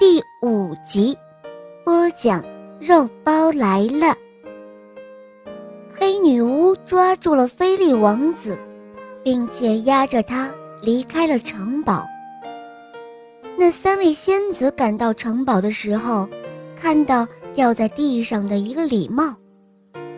第五集，播讲肉包来了。黑女巫抓住了菲利王子，并且压着他离开了城堡。那三位仙子赶到城堡的时候，看到掉在地上的一个礼帽，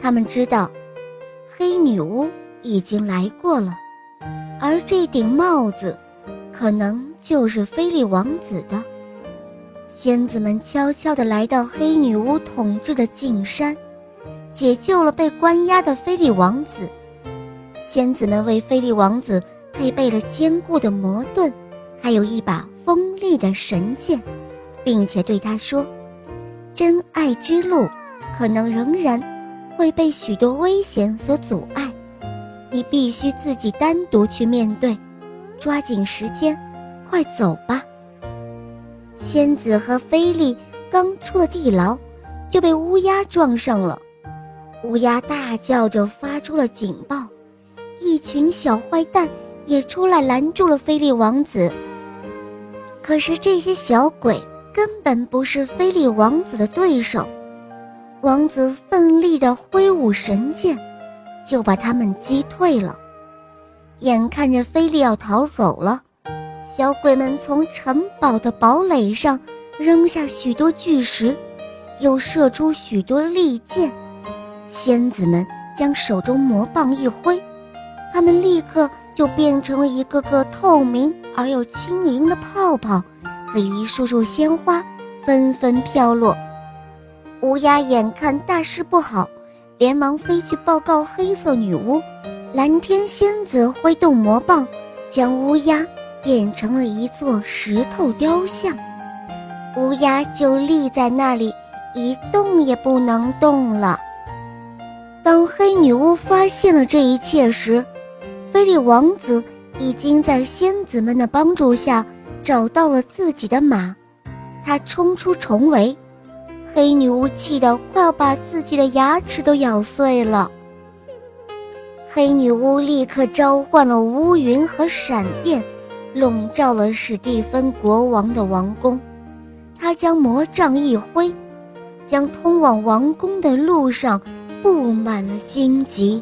他们知道黑女巫已经来过了，而这顶帽子可能就是菲利王子的。仙子们悄悄地来到黑女巫统治的禁山，解救了被关押的菲利王子。仙子们为菲利王子配备了坚固的魔盾，还有一把。锋利的神剑，并且对他说：“真爱之路可能仍然会被许多危险所阻碍，你必须自己单独去面对。抓紧时间，快走吧。”仙子和菲利刚出了地牢，就被乌鸦撞上了。乌鸦大叫着发出了警报，一群小坏蛋也出来拦住了菲利王子。可是这些小鬼根本不是菲利王子的对手，王子奋力地挥舞神剑，就把他们击退了。眼看着菲利要逃走了，小鬼们从城堡的堡垒上扔下许多巨石，又射出许多利箭。仙子们将手中魔棒一挥，他们立刻。就变成了一个个透明而又轻盈的泡泡，和一束束鲜花纷纷飘落。乌鸦眼看大事不好，连忙飞去报告黑色女巫。蓝天仙子挥动魔棒，将乌鸦变成了一座石头雕像。乌鸦就立在那里，一动也不能动了。当黑女巫发现了这一切时，菲利王子已经在仙子们的帮助下找到了自己的马，他冲出重围，黑女巫气得快要把自己的牙齿都咬碎了。黑女巫立刻召唤了乌云和闪电，笼罩了史蒂芬国王的王宫。他将魔杖一挥，将通往王宫的路上布满了荆棘。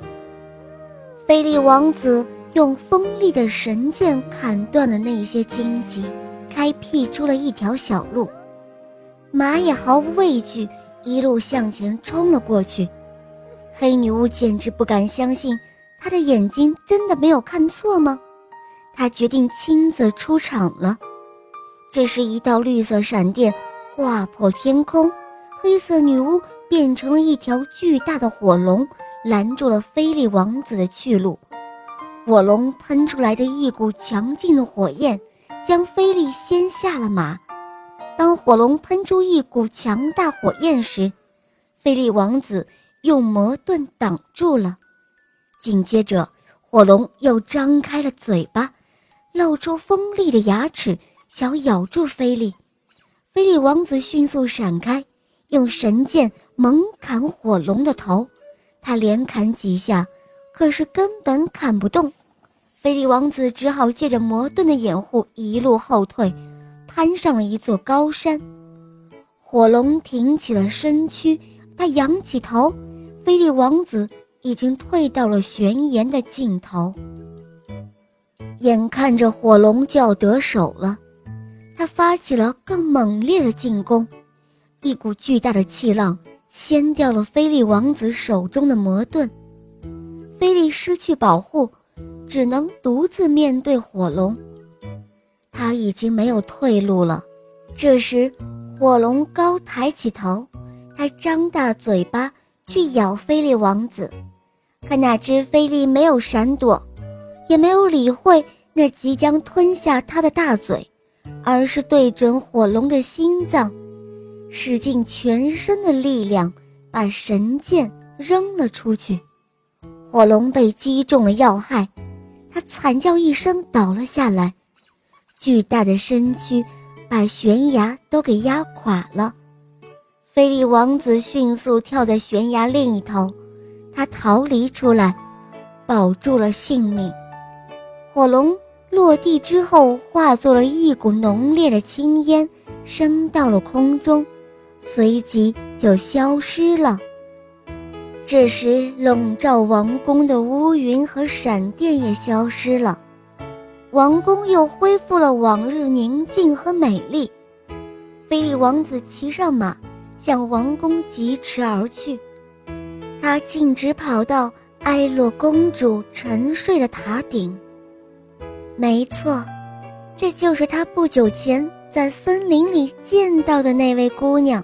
菲利王子用锋利的神剑砍断了那些荆棘，开辟出了一条小路。马也毫无畏惧，一路向前冲了过去。黑女巫简直不敢相信，她的眼睛真的没有看错吗？他决定亲自出场了。这时，一道绿色闪电划破天空，黑色女巫变成了一条巨大的火龙。拦住了菲利王子的去路，火龙喷出来的一股强劲的火焰，将菲利先下了马。当火龙喷出一股强大火焰时，菲利王子用魔盾挡住了。紧接着，火龙又张开了嘴巴，露出锋利的牙齿，想咬住菲利。菲利王子迅速闪开，用神剑猛砍火龙的头。他连砍几下，可是根本砍不动。菲利王子只好借着魔盾的掩护，一路后退，攀上了一座高山。火龙挺起了身躯，他仰起头，菲利王子已经退到了悬崖的尽头。眼看着火龙就要得手了，他发起了更猛烈的进攻，一股巨大的气浪。掀掉了菲利王子手中的魔盾，菲利失去保护，只能独自面对火龙。他已经没有退路了。这时，火龙高抬起头，他张大嘴巴去咬菲利王子，可哪知菲利没有闪躲，也没有理会那即将吞下他的大嘴，而是对准火龙的心脏。使尽全身的力量把神剑扔了出去。火龙被击中了要害，他惨叫一声倒了下来，巨大的身躯把悬崖都给压垮了。菲利王子迅速跳在悬崖另一头，他逃离出来，保住了性命。火龙落地之后，化作了一股浓烈的青烟，升到了空中，随即就消失了。这时，笼罩王宫的乌云和闪电也消失了，王宫又恢复了往日宁静和美丽。菲利王子骑上马。向王宫疾驰而去，他径直跑到埃洛公主沉睡的塔顶。没错，这就是他不久前在森林里见到的那位姑娘。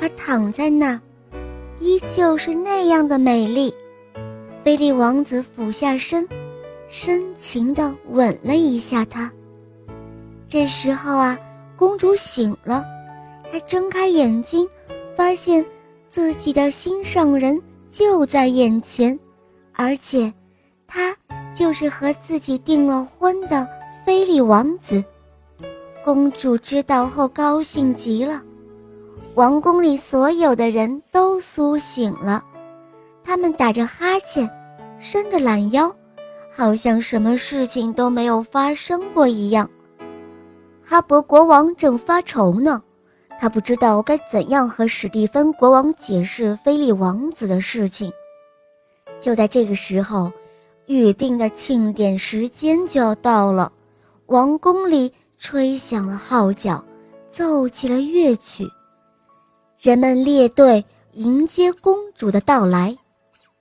她躺在那儿，依旧是那样的美丽。菲利王子俯下身，深情地吻了一下她。这时候啊，公主醒了。她睁开眼睛，发现自己的心上人就在眼前，而且他就是和自己订了婚的菲利王子。公主知道后高兴极了，王宫里所有的人都苏醒了，他们打着哈欠，伸着懒腰，好像什么事情都没有发生过一样。哈勃国王正发愁呢。他不知道该怎样和史蒂芬国王解释菲利王子的事情。就在这个时候，预定的庆典时间就要到了，王宫里吹响了号角，奏起了乐曲，人们列队迎接公主的到来，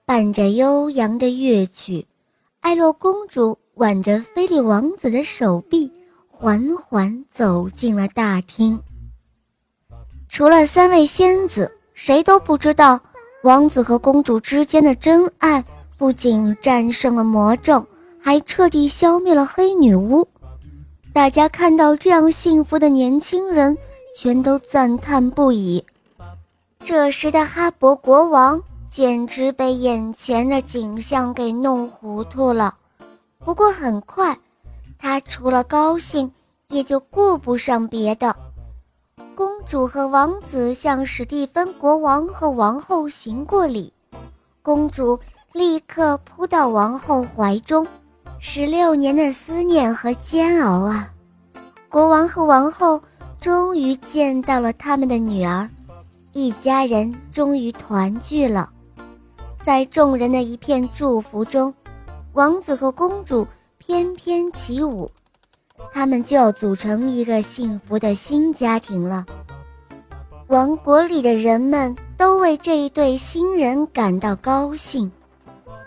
伴着悠扬的乐曲，艾洛公主挽着菲利王子的手臂，缓缓走进了大厅。除了三位仙子，谁都不知道，王子和公主之间的真爱不仅战胜了魔咒，还彻底消灭了黑女巫。大家看到这样幸福的年轻人，全都赞叹不已。这时的哈勃国王简直被眼前的景象给弄糊涂了。不过很快，他除了高兴，也就顾不上别的。公主和王子向史蒂芬国王和王后行过礼，公主立刻扑到王后怀中。十六年的思念和煎熬啊！国王和王后终于见到了他们的女儿，一家人终于团聚了。在众人的一片祝福中，王子和公主翩翩起舞。他们就要组成一个幸福的新家庭了。王国里的人们都为这一对新人感到高兴，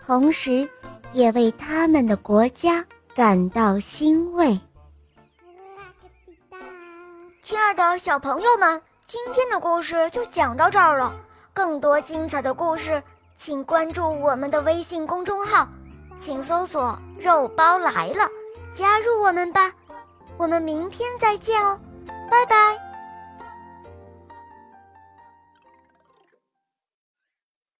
同时也为他们的国家感到欣慰。亲爱的小朋友们，今天的故事就讲到这儿了。更多精彩的故事，请关注我们的微信公众号，请搜索“肉包来了”，加入我们吧。我们明天再见哦，拜拜。